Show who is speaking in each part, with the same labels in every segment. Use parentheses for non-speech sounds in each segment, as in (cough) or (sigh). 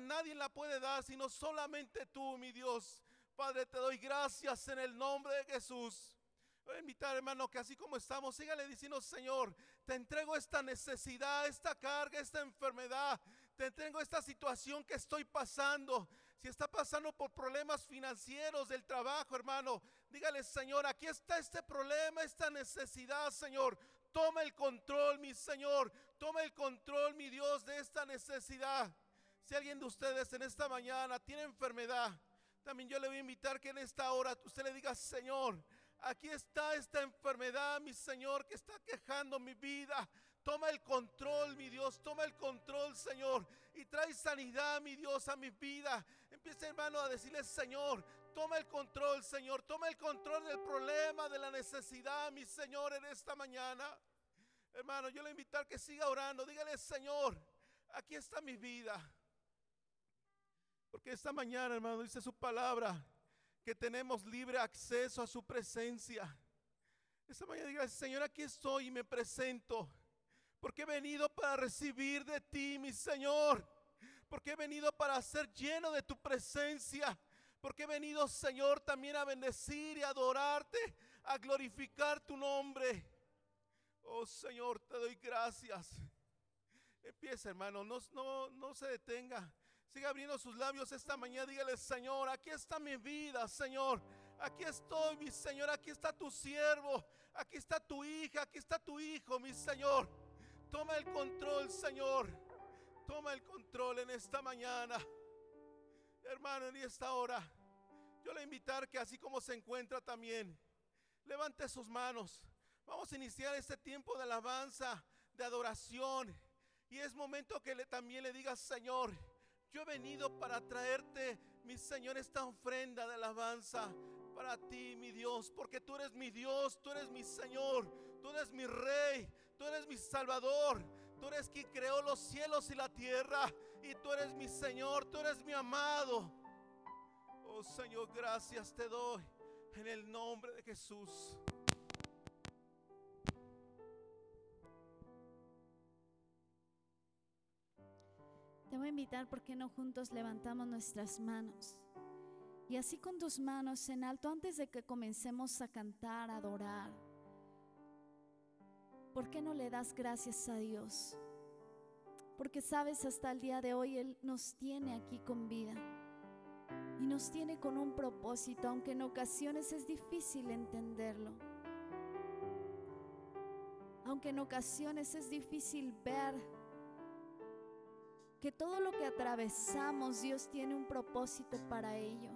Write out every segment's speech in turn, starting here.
Speaker 1: nadie la puede dar, sino solamente tú, mi Dios. Padre, te doy gracias en el nombre de Jesús. Voy a invitar, hermano, que así como estamos, sígale diciendo, Señor, te entrego esta necesidad, esta carga, esta enfermedad. Te entrego esta situación que estoy pasando. Si está pasando por problemas financieros del trabajo, hermano, dígale, Señor, aquí está este problema, esta necesidad, Señor. Toma el control, mi Señor. Toma el control, mi Dios, de esta necesidad. Si alguien de ustedes en esta mañana tiene enfermedad, también yo le voy a invitar que en esta hora usted le diga, Señor, aquí está esta enfermedad, mi Señor, que está quejando mi vida. Toma el control, mi Dios, toma el control, Señor, y trae sanidad, mi Dios, a mi vida. Empieza, hermano, a decirle, Señor, toma el control, Señor, toma el control del problema, de la necesidad, mi Señor, en esta mañana. Hermano, yo le invito a que siga orando. Dígale, Señor, aquí está mi vida. Porque esta mañana, hermano, dice su palabra que tenemos libre acceso a su presencia. Esta mañana diga, Señor, aquí estoy y me presento. Porque he venido para recibir de ti, mi Señor. Porque he venido para ser lleno de tu presencia. Porque he venido, Señor, también a bendecir y adorarte, a glorificar tu nombre. Oh Señor, te doy gracias. Empieza, hermano, no, no, no se detenga. Siga abriendo sus labios esta mañana. Dígale, Señor, aquí está mi vida, Señor. Aquí estoy, mi Señor. Aquí está tu siervo. Aquí está tu hija. Aquí está tu hijo, mi Señor. Toma el control, Señor. Toma el control en esta mañana. Hermano, en esta hora, yo le invitar que así como se encuentra también, levante sus manos. Vamos a iniciar este tiempo de alabanza, de adoración. Y es momento que también le digas, Señor, yo he venido para traerte, mi Señor, esta ofrenda de alabanza para ti, mi Dios, porque tú eres mi Dios, tú eres mi Señor, tú eres mi Rey, tú eres mi Salvador, tú eres quien creó los cielos y la tierra, y tú eres mi Señor, tú eres mi amado. Oh Señor, gracias te doy en el nombre de Jesús.
Speaker 2: Te voy a invitar porque no juntos levantamos nuestras manos. Y así con tus manos en alto antes de que comencemos a cantar, a adorar. ¿Por qué no le das gracias a Dios? Porque sabes, hasta el día de hoy Él nos tiene aquí con vida. Y nos tiene con un propósito, aunque en ocasiones es difícil entenderlo. Aunque en ocasiones es difícil ver que todo lo que atravesamos, Dios tiene un propósito para ello.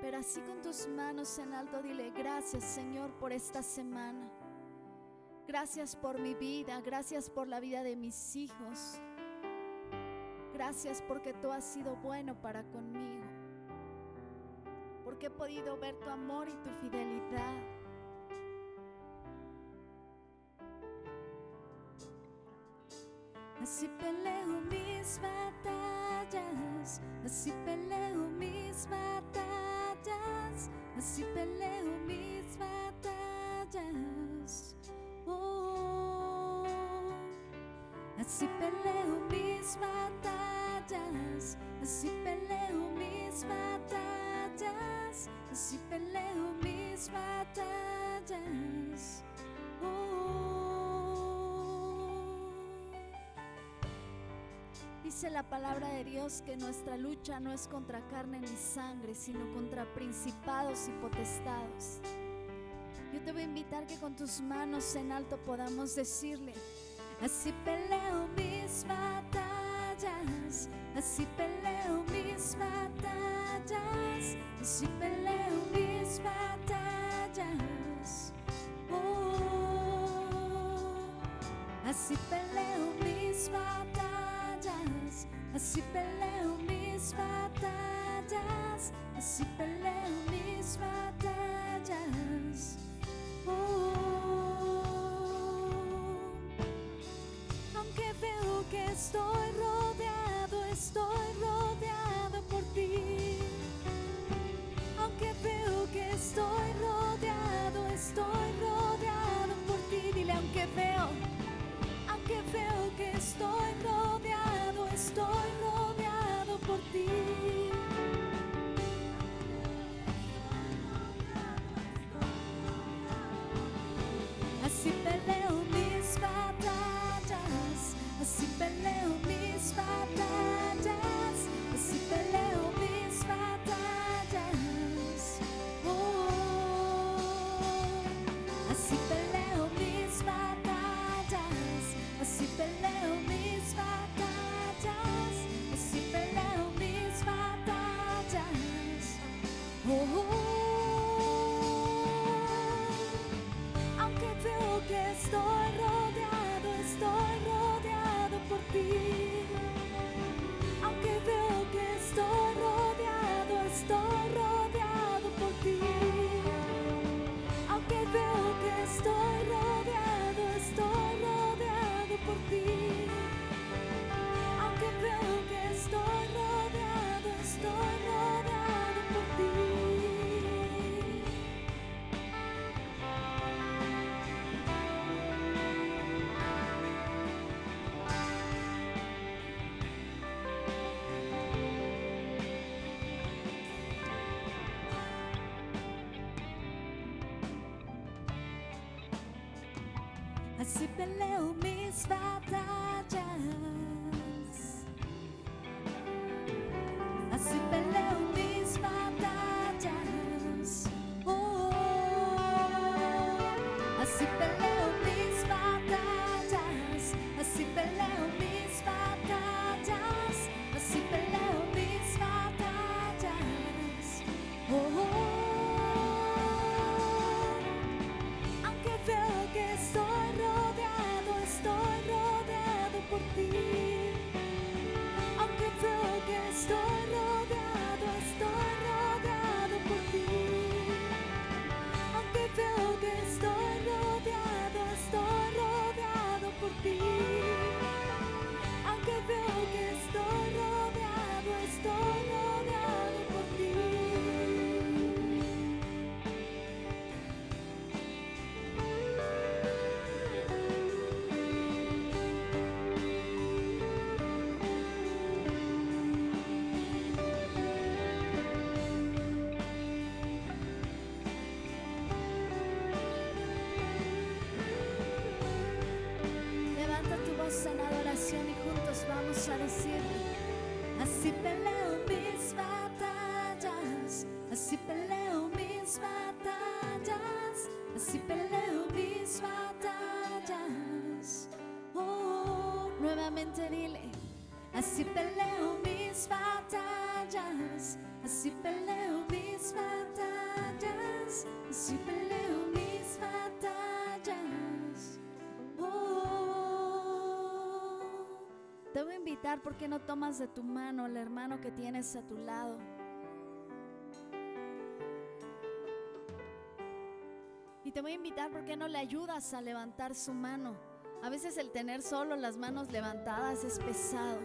Speaker 2: Pero así con tus manos en alto, dile gracias Señor por esta semana. Gracias por mi vida, gracias por la vida de mis hijos. Gracias porque tú has sido bueno para conmigo. Porque he podido ver tu amor y tu fidelidad. Así peleo mis batallas, así peleo mis batallas, así peleo mis batallas. Oh, así peleo mis batallas, así peleo mis batallas, así peleo mis batallas. Dice la palabra de Dios que nuestra lucha no es contra carne ni sangre, sino contra principados y potestados. Yo te voy a invitar que con tus manos en alto podamos decirle, así peleo mis batallas, así peleo mis batallas, así peleo mis batallas. Oh, así peleo Así peleo mis batallas, así peleo así peleo mis batallas. Así peleo mis batallas, así peleo mis batallas. Oh, nuevamente dile, así peleo mis batallas, así peleo mis batallas, así peleo mis batallas. Oh, te voy a invitar porque no tomas de tu mano al hermano que tienes a tu lado. Te voy a invitar porque no le ayudas a levantar su mano. A veces el tener solo las manos levantadas es pesado.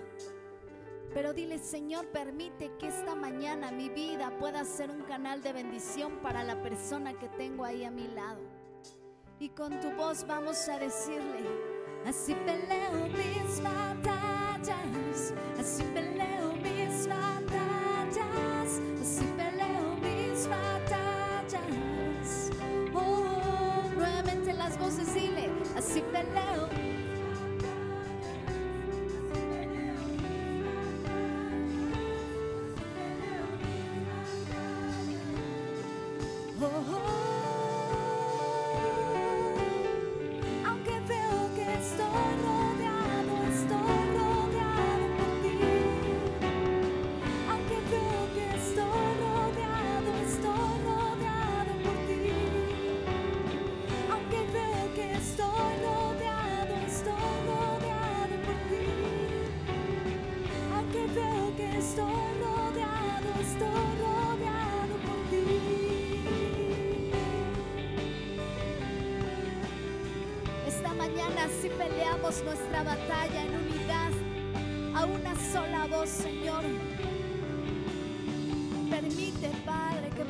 Speaker 2: Pero dile, Señor, permite que esta mañana mi vida pueda ser un canal de bendición para la persona que tengo ahí a mi lado. Y con tu voz vamos a decirle, así peleo mis batallas, así peleo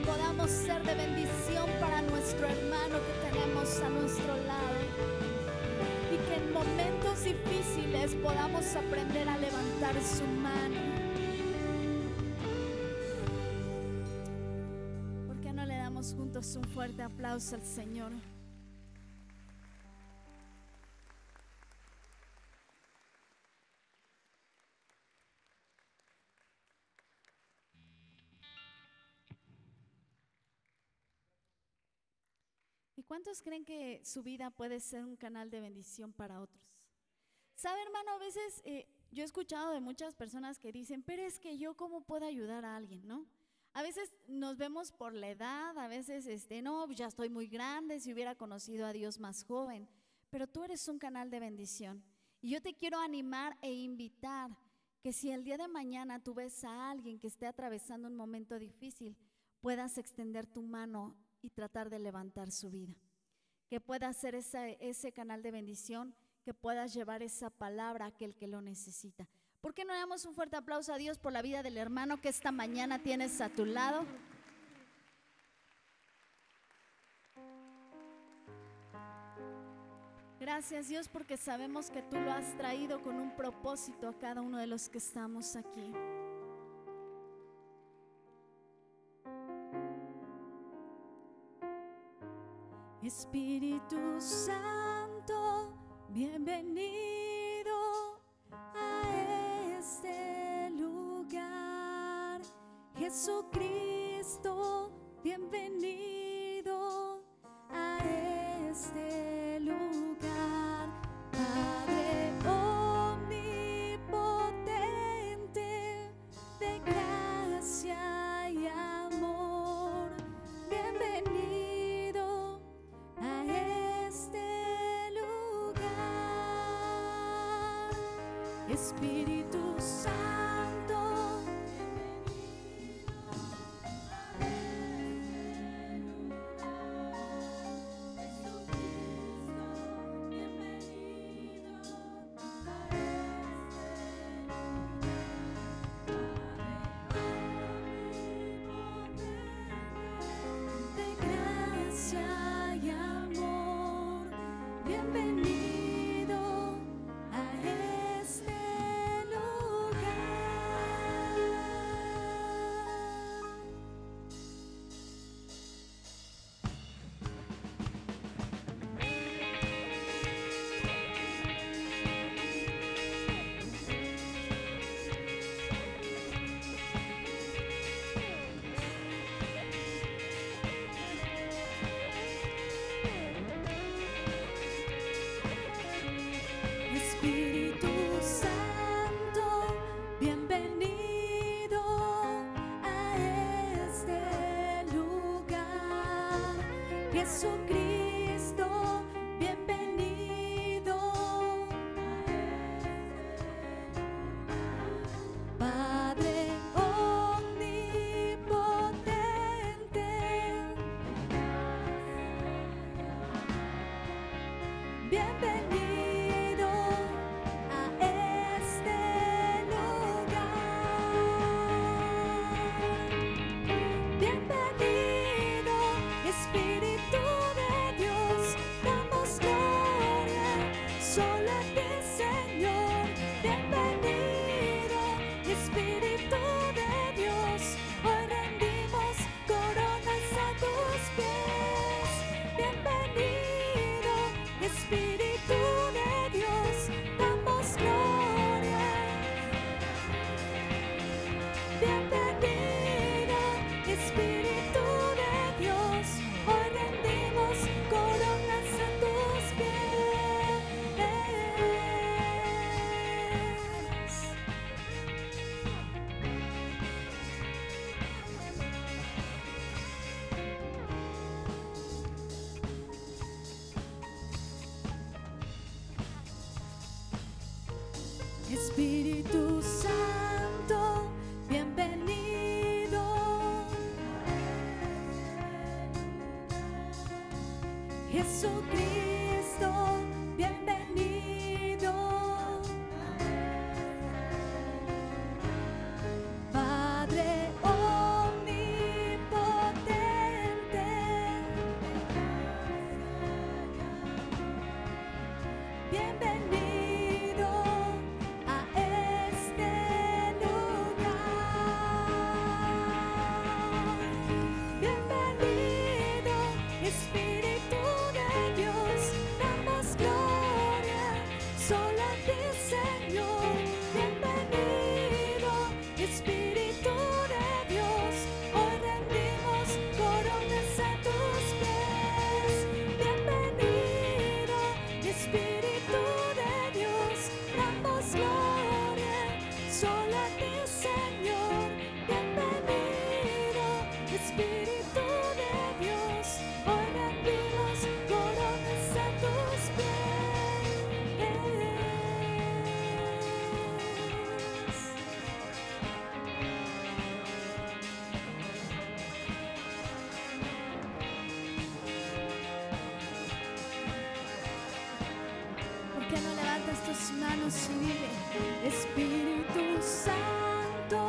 Speaker 2: podamos ser de bendición para nuestro hermano que tenemos a nuestro lado. Y que en momentos difíciles podamos aprender a levantar su mano. ¿Por qué no le damos juntos un fuerte aplauso al Señor? Cuántos creen que su vida puede ser un canal de bendición para otros? ¿Sabe, hermano? A veces eh, yo he escuchado de muchas personas que dicen, pero es que yo cómo puedo ayudar a alguien, ¿no? A veces nos vemos por la edad, a veces, este, no, ya estoy muy grande, si hubiera conocido a Dios más joven, pero tú eres un canal de bendición. Y yo te quiero animar e invitar que si el día de mañana tú ves a alguien que esté atravesando un momento difícil, puedas extender tu mano y tratar de levantar su vida. Que puedas ser ese canal de bendición, que puedas llevar esa palabra a aquel que lo necesita. ¿Por qué no le damos un fuerte aplauso a Dios por la vida del hermano que esta mañana tienes a tu lado? Gracias Dios porque sabemos que tú lo has traído con un propósito a cada uno de los que estamos aquí. Espíritu Santo, bienvenido a este lugar. Jesucristo, bienvenido. Espírito Santo. Jesucristo. las manos y dile, Espíritu Santo.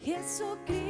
Speaker 2: Este Jesucristo.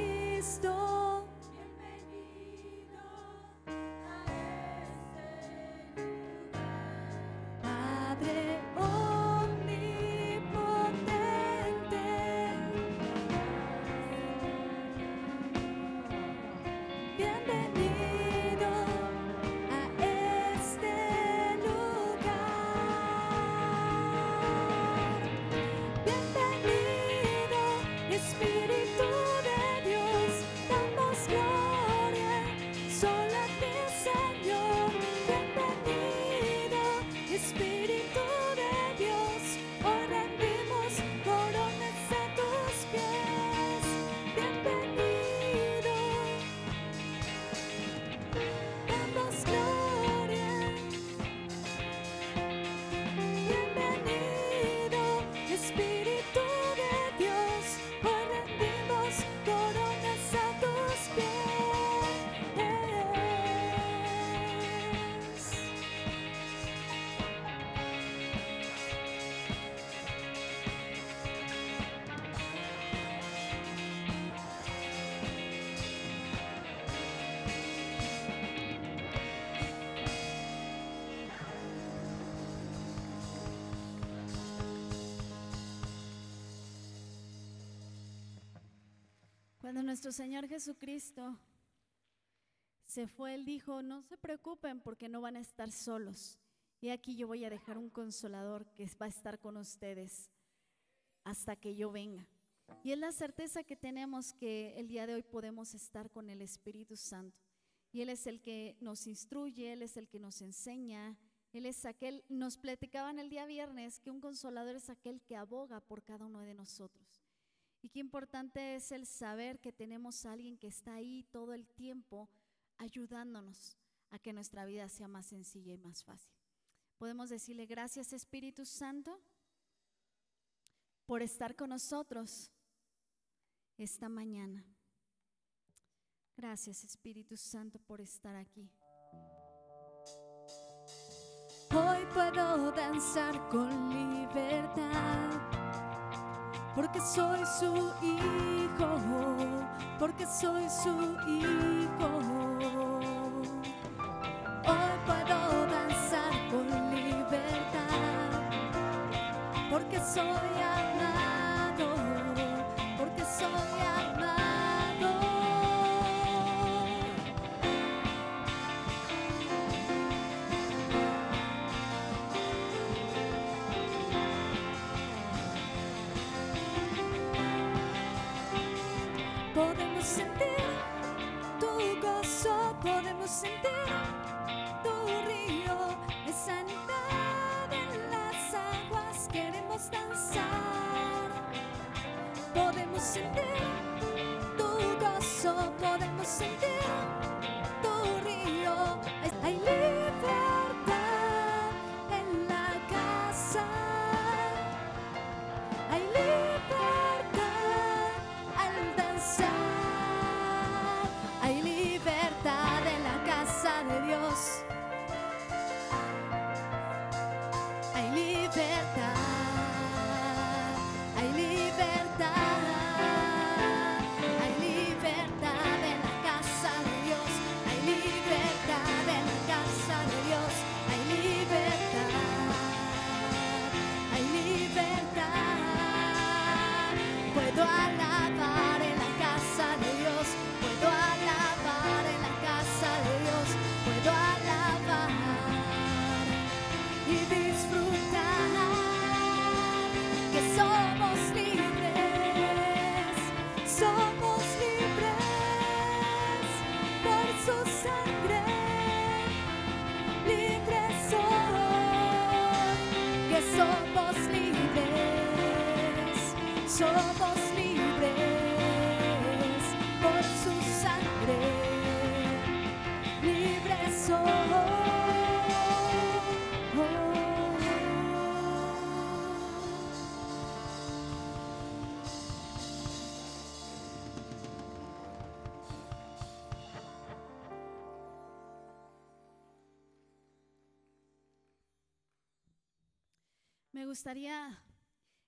Speaker 2: Cuando nuestro Señor Jesucristo se fue, Él dijo, no se preocupen porque no van a estar solos. Y aquí yo voy a dejar un consolador que va a estar con ustedes hasta que yo venga. Y es la certeza que tenemos que el día de hoy podemos estar con el Espíritu Santo. Y Él es el que nos instruye, Él es el que nos enseña, Él es aquel, nos platicaban el día viernes que un consolador es aquel que aboga por cada uno de nosotros. Y qué importante es el saber que tenemos a alguien que está ahí todo el tiempo ayudándonos a que nuestra vida sea más sencilla y más fácil. Podemos decirle gracias Espíritu Santo por estar con nosotros esta mañana. Gracias Espíritu Santo por estar aquí. Hoy puedo danzar con libertad, porque soy su hijo, porque soy su hijo. Gustaría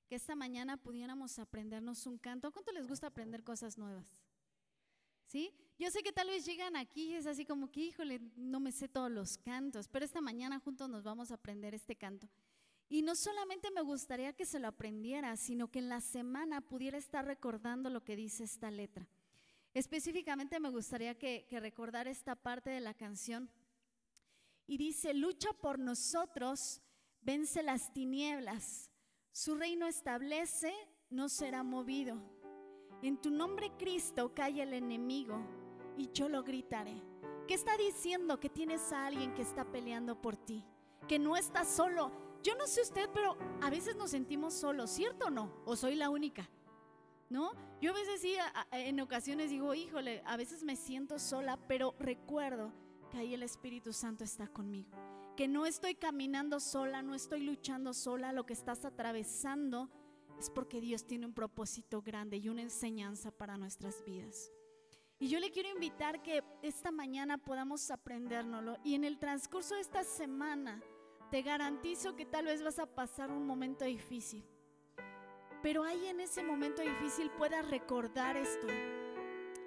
Speaker 2: que esta mañana pudiéramos aprendernos un canto. ¿Cuánto les gusta aprender cosas nuevas? ¿Sí? Yo sé que tal vez llegan aquí y es así como que, híjole, no me sé todos los cantos, pero esta mañana juntos nos vamos a aprender este canto. Y no solamente me gustaría que se lo aprendiera, sino que en la semana pudiera estar recordando lo que dice esta letra. Específicamente me gustaría que, que recordara esta parte de la canción. Y dice, lucha por nosotros, vence las tinieblas, su reino establece, no será movido. En tu nombre, Cristo, cae el enemigo y yo lo gritaré. ¿Qué está diciendo? Que tienes a alguien que está peleando por ti, que no estás solo. Yo no sé usted, pero a veces nos sentimos solos, ¿cierto o no? ¿O soy la única? ¿No? Yo a veces sí, en ocasiones digo, híjole, a veces me siento sola, pero recuerdo que ahí el Espíritu Santo está conmigo. Que no estoy caminando sola, no estoy luchando sola, lo que estás atravesando es porque Dios tiene un propósito grande y una enseñanza para nuestras vidas. Y yo le quiero invitar que esta mañana podamos aprendérnoslo y en el transcurso de esta semana te garantizo que tal vez vas a pasar un momento difícil. Pero ahí en ese momento difícil puedas recordar esto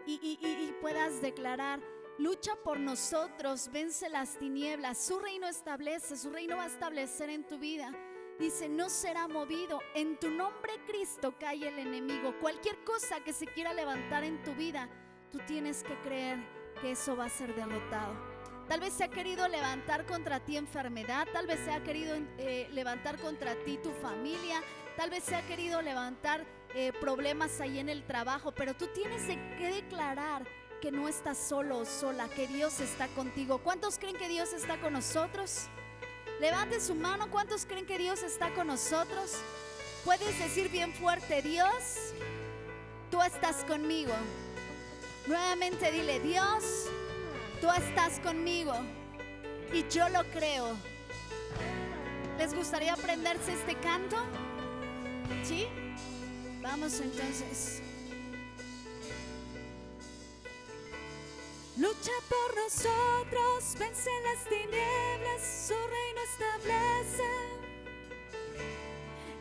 Speaker 2: y, y- y- puedas declarar, lucha por nosotros, vence las tinieblas, su reino establece, su reino va a establecer en tu vida. Dice, no será movido. En tu nombre, Cristo, cae el enemigo. Cualquier cosa que se quiera levantar en tu vida, tú tienes que creer que eso va a ser derrotado. Tal vez se ha querido levantar contra ti enfermedad, tal vez se ha querido eh, levantar contra ti tu familia, tal vez se ha querido levantar eh, problemas ahí en el trabajo, pero tú tienes que declarar que no estás solo o sola, que Dios está contigo. ¿Cuántos creen que Dios está con nosotros? Levante su mano. ¿Cuántos creen que Dios está con nosotros? Puedes decir bien fuerte, Dios, tú estás conmigo. Nuevamente dile, Dios, tú estás conmigo. Y yo lo creo. ¿Les gustaría aprenderse este canto? ¿Sí? Vamos entonces. Lucha por nosotros, vence las tinieblas, su reino establece.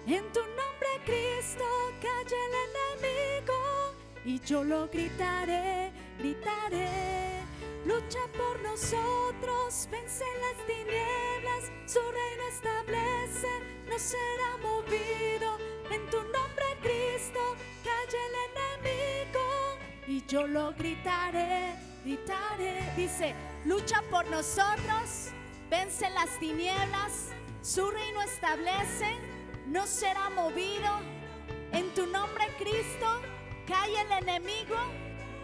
Speaker 2: En tu nombre, Cristo, calle el enemigo y yo lo gritaré, gritaré. Lucha por nosotros, vence las tinieblas, su reino establece, no será movido. En tu nombre, Cristo, calle el enemigo y yo lo gritaré Dice, lucha por nosotros, vence las tinieblas, su reino establece, no será movido. En tu nombre, Cristo, cae el enemigo.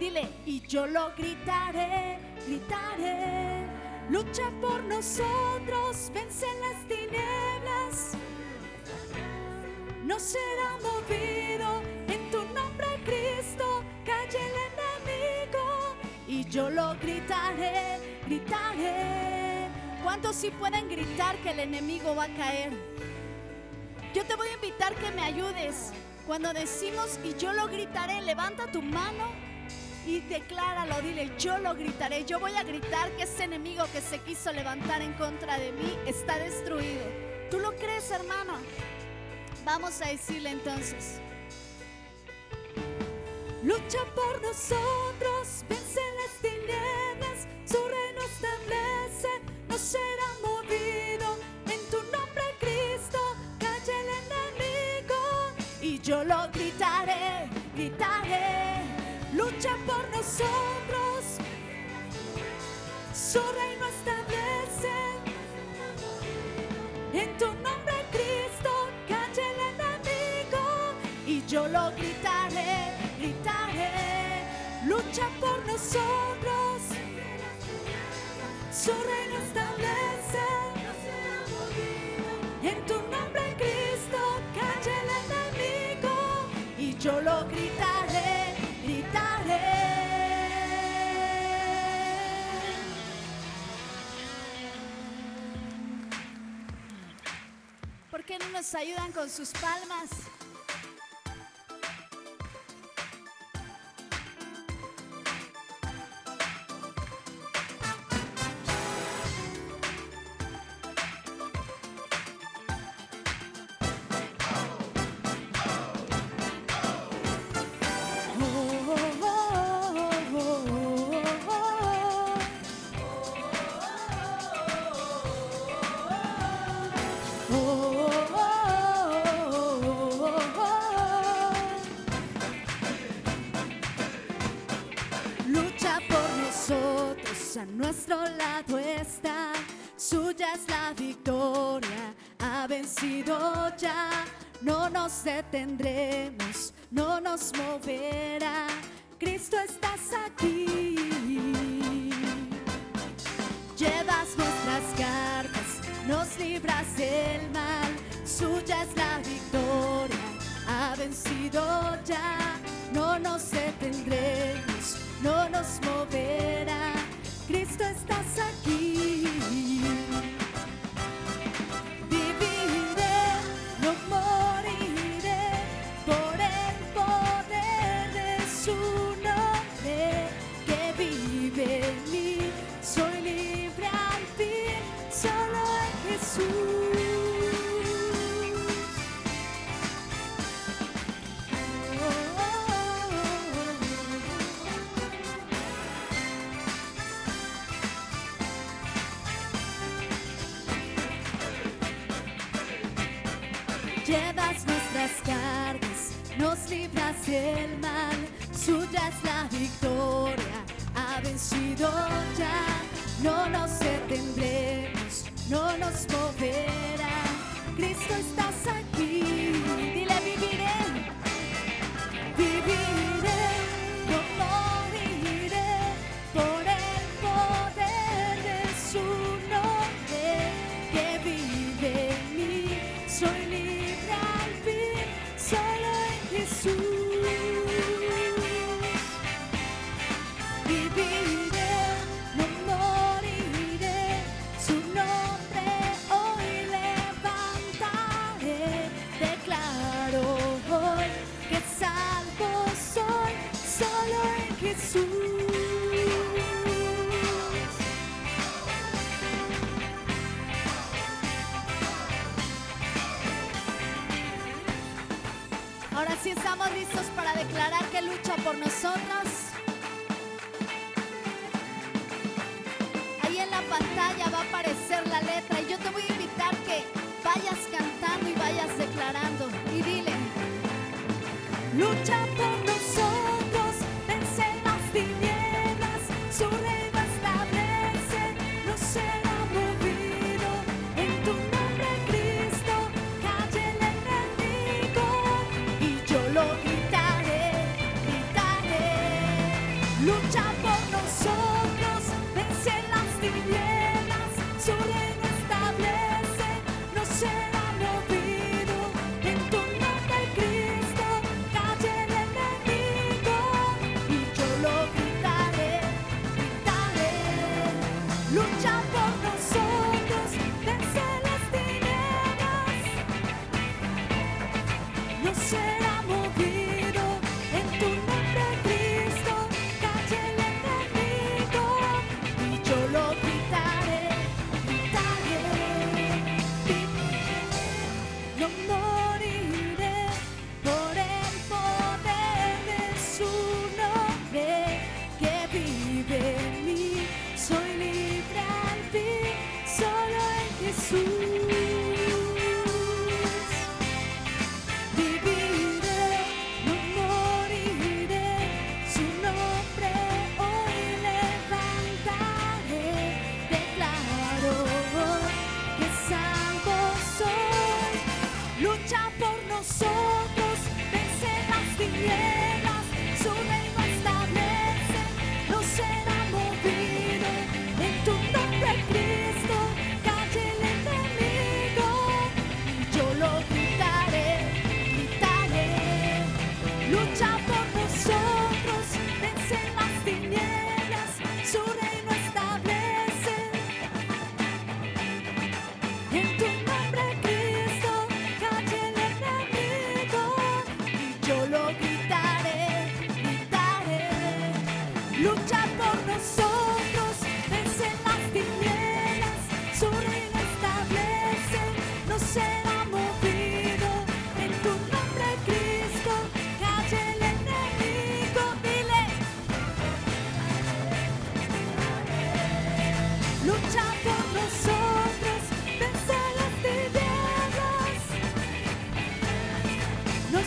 Speaker 2: Dile, y yo lo gritaré, gritaré. Lucha por nosotros, vence las tinieblas. No será movido. Yo lo gritaré, gritaré. ¿Cuántos sí pueden gritar que el enemigo va a caer? Yo te voy a invitar que me ayudes. Cuando decimos y yo lo gritaré, levanta tu mano y decláralo, dile, yo lo gritaré, yo voy a gritar que ese enemigo que se quiso levantar en contra de mí está destruido. ¿Tú lo crees, hermano? Vamos a decirle entonces. Lucha por nosotros, vence las tinieblas, su reino establece, no será movido. En tu nombre, Cristo, calle el enemigo. Y yo lo gritaré, gritaré. Lucha por nosotros, su reino establece. En tu nombre, Cristo, calle el enemigo. Y yo lo gritaré lucha por nosotros. Su reino establece. En tu nombre, Cristo, calle el enemigo. Y yo lo gritaré, gritaré. ¿Por qué no nos ayudan con sus palmas? el mal, suya es la victoria, ha vencido ya. No nos detenemos, no nos movemos.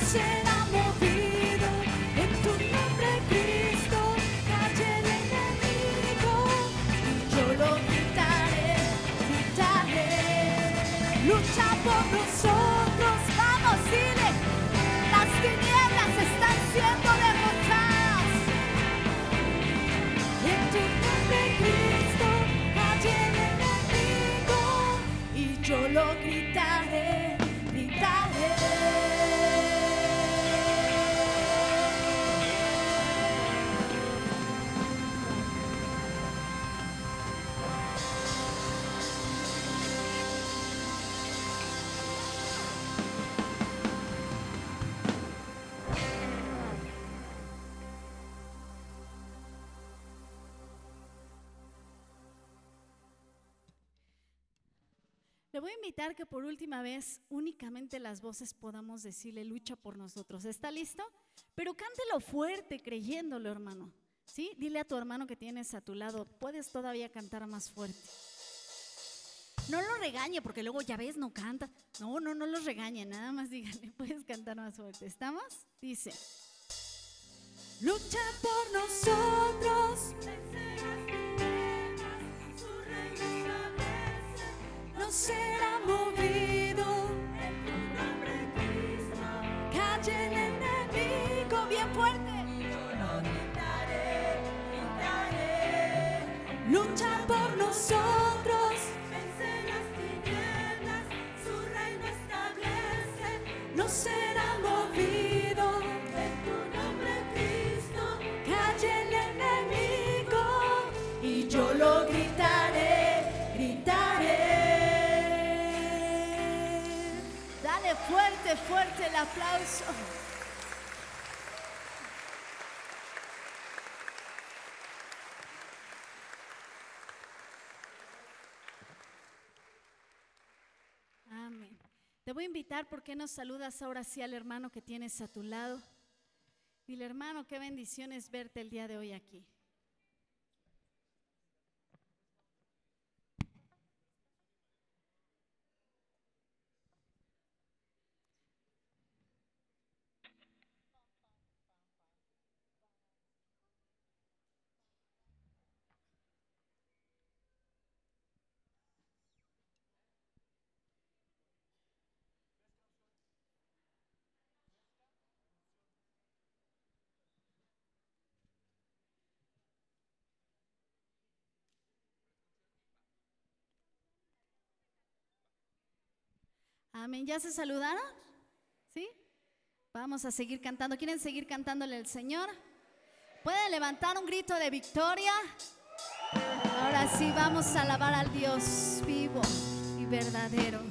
Speaker 2: 借 que por última vez únicamente las voces podamos decirle lucha por nosotros. ¿Está listo? Pero cántelo fuerte creyéndolo, hermano. ¿Sí? Dile a tu hermano que tienes a tu lado, puedes todavía cantar más fuerte. No lo regañe porque luego ya ves, no canta. No, no, no los regañe, nada más díganle, (laughs) puedes cantar más fuerte. ¿Estamos? Dice. Lucha por nosotros. No será movido. Calle el enemigo bien fuerte. Lucha por nosotros. Vence las tinieblas, su reino establece. No será movido. En tu nombre, Cristo. Calle el enemigo. Y yo lo gritaré, fuerte, fuerte el aplauso. Amén. Te voy a invitar, ¿por qué no saludas ahora sí al hermano que tienes a tu lado? Dile, hermano, qué bendición es verte el día de hoy aquí. Amén. ¿Ya se saludaron? ¿Sí? Vamos a seguir cantando. ¿Quieren seguir cantándole al Señor? ¿Pueden levantar un grito de victoria? Ahora sí, vamos a alabar al Dios vivo y verdadero.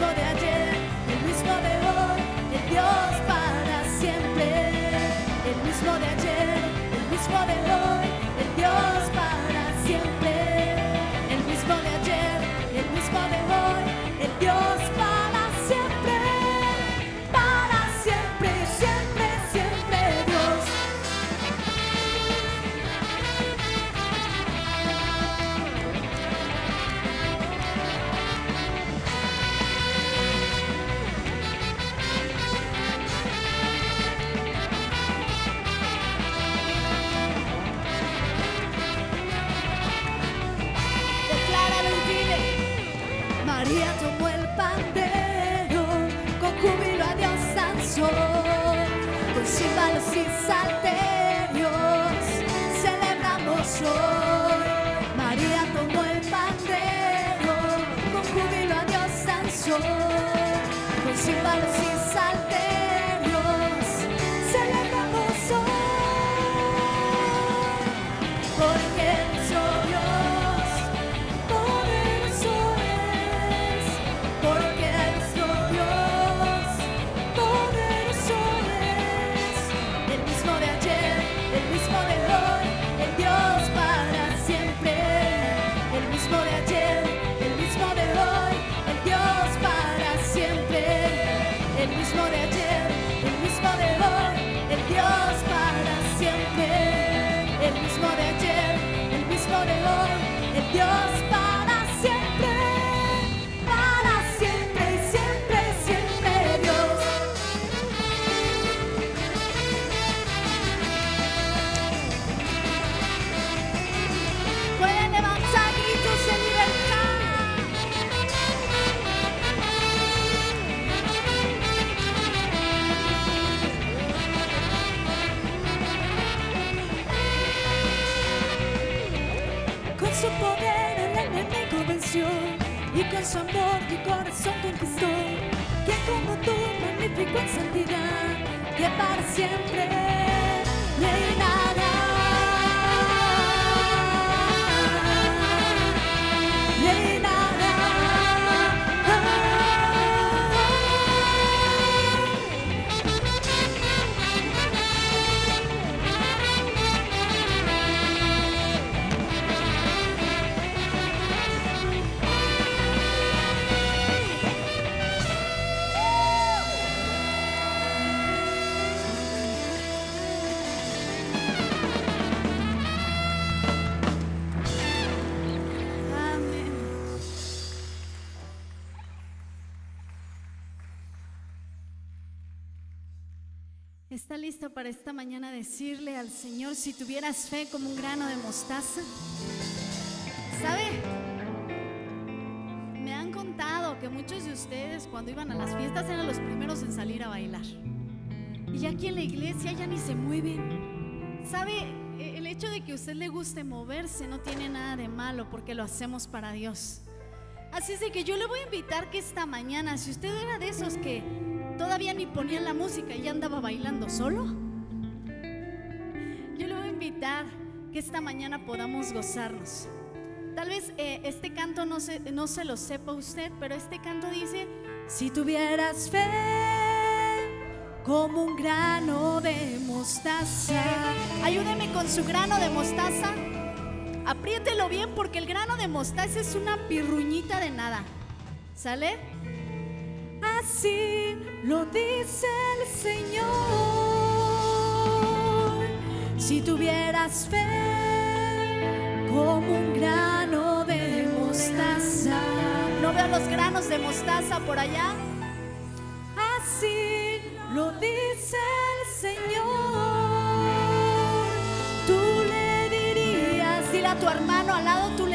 Speaker 2: Mismo de ayer, el mismo de hoy, el Dios para siempre, el mismo de ayer, el mismo de hoy, siempre decirle al Señor si tuvieras fe como un grano de mostaza? ¿Sabe? Me han contado que muchos de ustedes cuando iban a las fiestas eran los primeros en salir a bailar. Y aquí en la iglesia ya ni se mueven. ¿Sabe? E- El hecho de que a usted le guste moverse no tiene nada de malo porque lo hacemos para Dios. Así es de que yo le voy a invitar que esta mañana, si usted era de esos que todavía ni ponían la música y ya andaba bailando solo, que esta mañana podamos gozarnos. Tal vez eh, este canto no se, no se lo sepa usted, pero este canto dice, si tuvieras fe como un grano de mostaza. Ayúdeme con su grano de mostaza. Apriételo bien porque el grano de mostaza es una pirruñita de nada. ¿Sale? Así lo dice el Señor si tuvieras fe como un grano de mostaza. ¿No veo los granos de mostaza por allá?
Speaker 3: Así lo dice el Señor. Tú le dirías,
Speaker 2: dile a tu hermano al lado, tú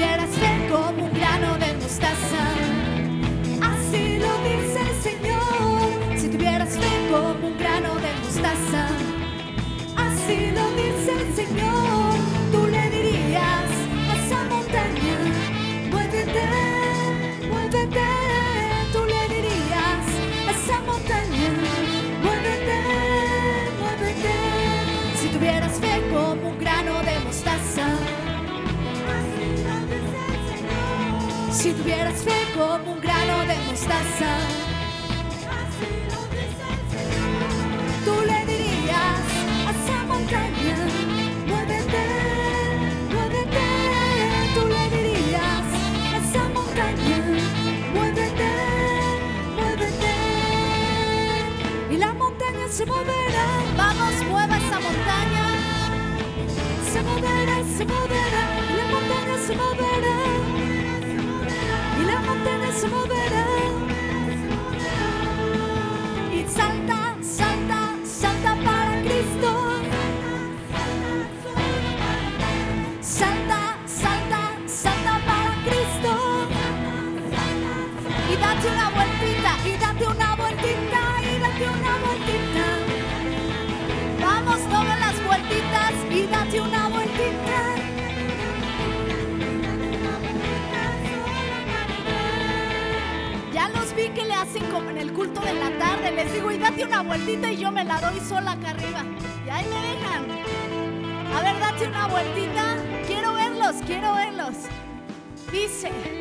Speaker 3: quisieras ser como se moverá, y la montaña se moverá, y la montaña se moverá. Y salta, salta, salta para Cristo. Salta, salta, salta para Cristo.
Speaker 2: Y date una vueltita,
Speaker 3: y date una vueltita.
Speaker 2: que le hacen como en el culto de la tarde. Les digo, y date una vueltita y yo me la doy sola acá arriba. Y ahí me dejan. A ver, date una vueltita. Quiero verlos, quiero verlos. Dice.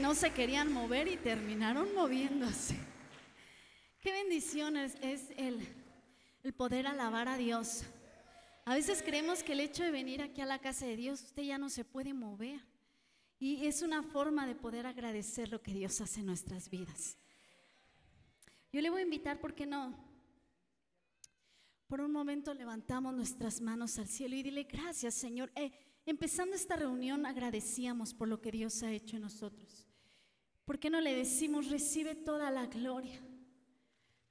Speaker 2: No se querían mover y terminaron moviéndose. Qué bendición es, el poder alabar a Dios. A veces creemos que el hecho de venir aquí a la casa de Dios, usted ya no se puede mover. Y es una forma de poder agradecer lo que Dios hace en nuestras vidas. Yo le voy a invitar, ¿por qué no? Por un momento levantamos nuestras manos al cielo y dile gracias, Señor. Eh, empezando esta reunión agradecíamos por lo que Dios ha hecho en nosotros. ¿Por qué no le decimos, recibe toda la gloria,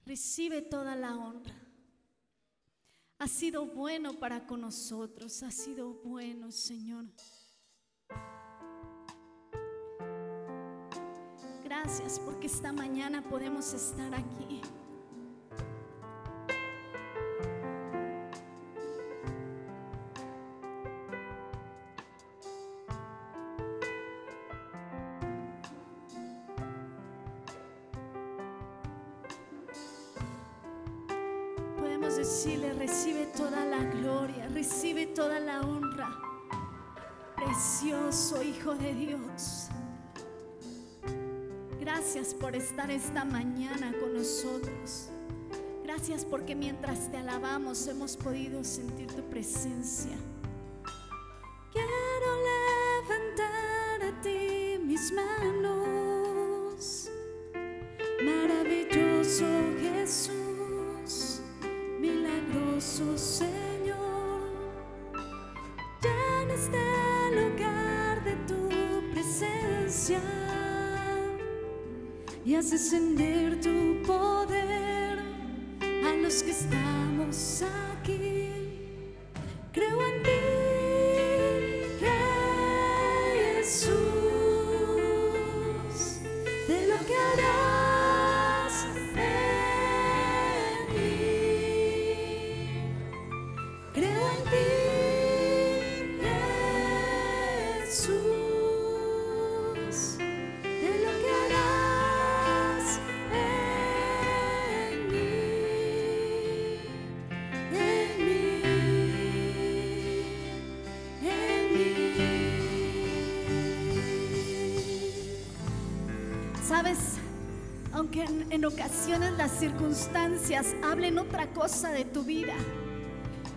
Speaker 2: recibe toda la honra? Ha sido bueno para con nosotros, ha sido bueno, Señor. Gracias porque esta mañana podemos estar aquí. Gracias por estar esta mañana con nosotros. Gracias porque mientras te alabamos hemos podido sentir tu presencia. Quiero levantar a ti mis manos. Maravilloso Jesús, milagroso Señor. Llena este lugar de tu presencia y haz descender tu poder a los que estamos aquí. En, ocasiones las circunstancias hablen otra cosa de tu vida,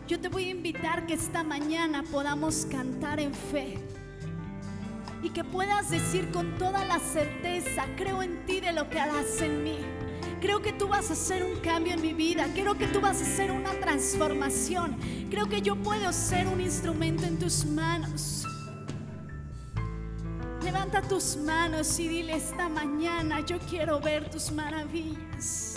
Speaker 2: yo te voy a invitar que esta mañana podamos cantar en fe y que puedas decir con toda la certeza, creo en ti de lo que harás en mí. Creo que tú vas a hacer un cambio en mi vida. Creo que tú vas a hacer una transformación. Creo que yo puedo ser un instrumento en tus manos. Tus manos y dile esta mañana, yo quiero ver tus maravillas.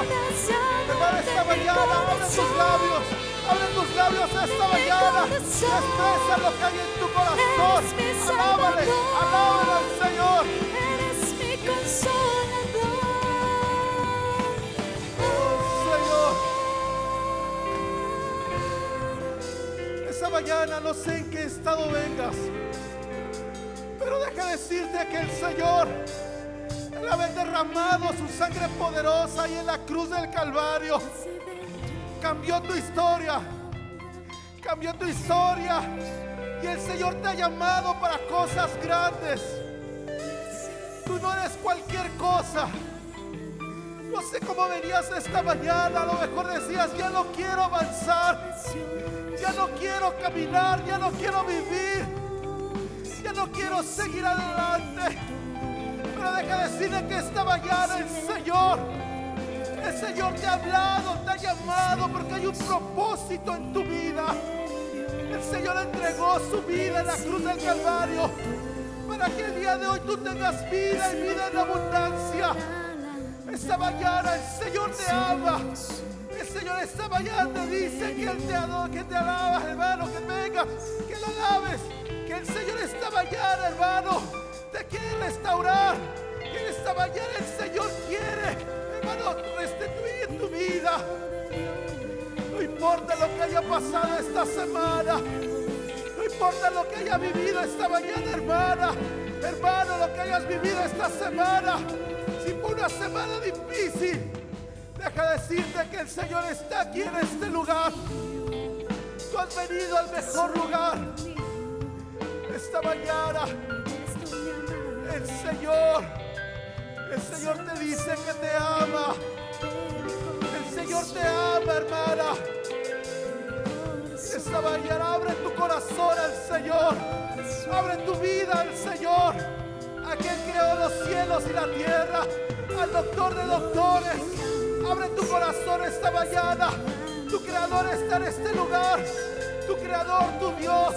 Speaker 1: Hermano, esta mañana abre tus labios. Abre tus labios esta mañana. Expresa lo que hay en tu corazón. Alábale, alábale al Señor.
Speaker 3: Eres mi consolador.
Speaker 1: Oh, Señor. Esta mañana no sé en qué estado vengas, pero deja decirte que el Señor, al haber derramado su sangre poderosa ahí en la cruz del Calvario, cambió tu historia, cambió tu historia. Y el Señor te ha llamado para cosas grandes. Tú no eres cualquier cosa. No sé cómo venías esta mañana, a lo mejor decías, ya no quiero avanzar, ya no quiero caminar, ya no quiero vivir, ya no quiero seguir adelante. Pero deja decirle que esta mañana el Señor, el Señor te ha hablado, te ha llamado porque hay un propósito en tu vida. El Señor entregó su vida en la cruz del Calvario para que el día de hoy tú tengas vida y vida en abundancia. Esta mañana el Señor te ama. El Señor esta mañana te dice que Él te adora, que te alabas, hermano, que vengas, que lo alabes. Que el Señor esta mañana, hermano, te quiere restaurar. Que esta mañana el Señor quiere, hermano, restituir tu vida. No importa lo que haya pasado esta semana. No importa lo que haya vivido esta mañana, hermana. Hermano, lo que hayas vivido esta semana. Si fue una semana difícil, deja decirte que el Señor está aquí en este lugar. Tú has venido al mejor lugar. Esta mañana, el Señor, el Señor te dice que te ama. El Señor te ama, hermana. Esta mañana abre tu corazón al Señor. Abre tu vida al Señor. A quien creó los cielos y la tierra. Al doctor de doctores. Abre tu corazón esta mañana. Tu creador está en este lugar. Tu creador, tu Dios,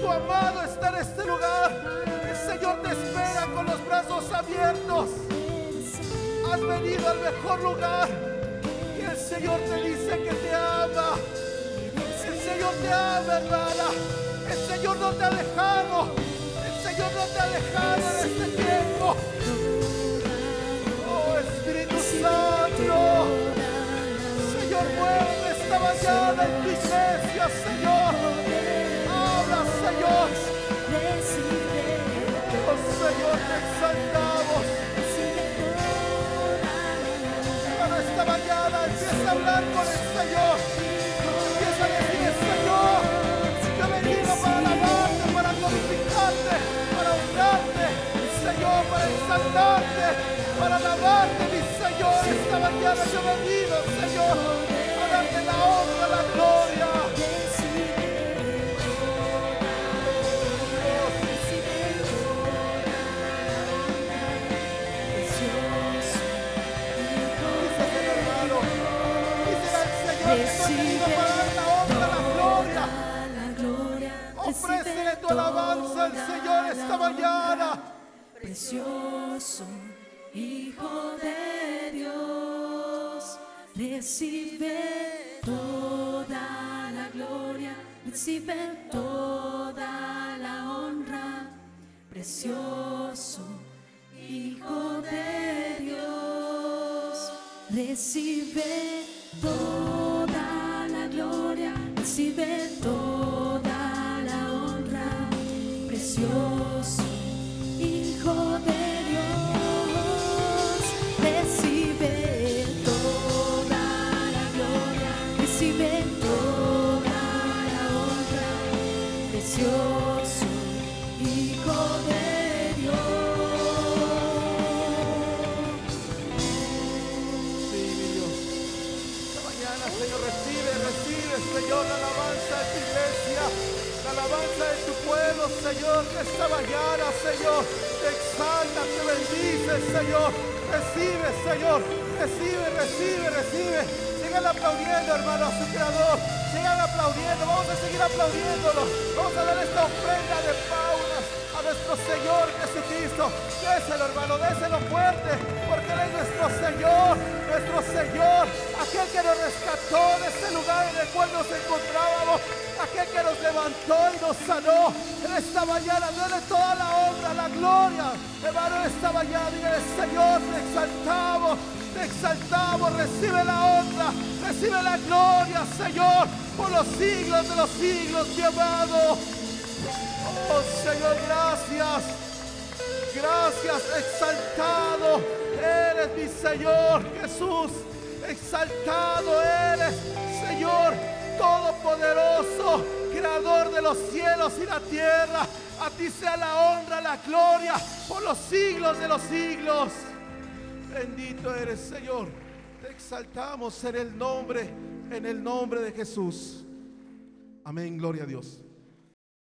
Speaker 1: tu amado está en este lugar. Señor te espera con los brazos abiertos. Has venido al mejor lugar. Y el Señor te dice que te ama. El Señor te ama, hermana. El Señor no te ha dejado. El Señor no te ha dejado en este tiempo. Oh Espíritu Santo. Señor, mueve esta mañana en tu iglesia, Señor. Habla, Señor. Señor, te exaltamos. Para esta mañana empieza a hablar con el Señor. Empieza a decir, Señor, yo he venido para alabarte, para glorificarte, para honrarte, Señor, para exaltarte, para alabarte, mi Señor. Esta mañana yo he venido, Señor, a darte la honra, la gloria. Alabanza al Señor esta mañana.
Speaker 2: Precioso Hijo de Dios, recibe toda la gloria, recibe toda la honra. Precioso Hijo de Dios, recibe toda
Speaker 1: Señor, que esta mañana, Señor, te exalta, te bendice, Señor. Recibe, Señor, recibe, recibe, recibe. Sigan aplaudiendo, hermano, a su creador. Sigan aplaudiendo, vamos a seguir aplaudiéndolo. Vamos a dar esta ofrenda de paulas a nuestro Señor Jesucristo. Déselo, hermano, déselo fuerte, porque Él es nuestro Señor, nuestro Señor, aquel que nos rescató de este lugar en el cual nos encontrábamos, aquel que nos levantó y nos sanó. En esta mañana, dale toda la honra, la gloria, hermano, en esta mañana, dígale, Señor, te exaltamos, te exaltamos, recibe la honra, recibe la gloria, Señor, por los siglos de los siglos, mi amado. Oh Señor, gracias. Gracias, exaltado eres mi Señor Jesús. Exaltado eres, Señor Todopoderoso, Creador de los cielos y la tierra. A ti sea la honra, la gloria por los siglos de los siglos. Bendito eres, Señor. Te exaltamos en el nombre, en el nombre de Jesús. Amén, gloria a Dios.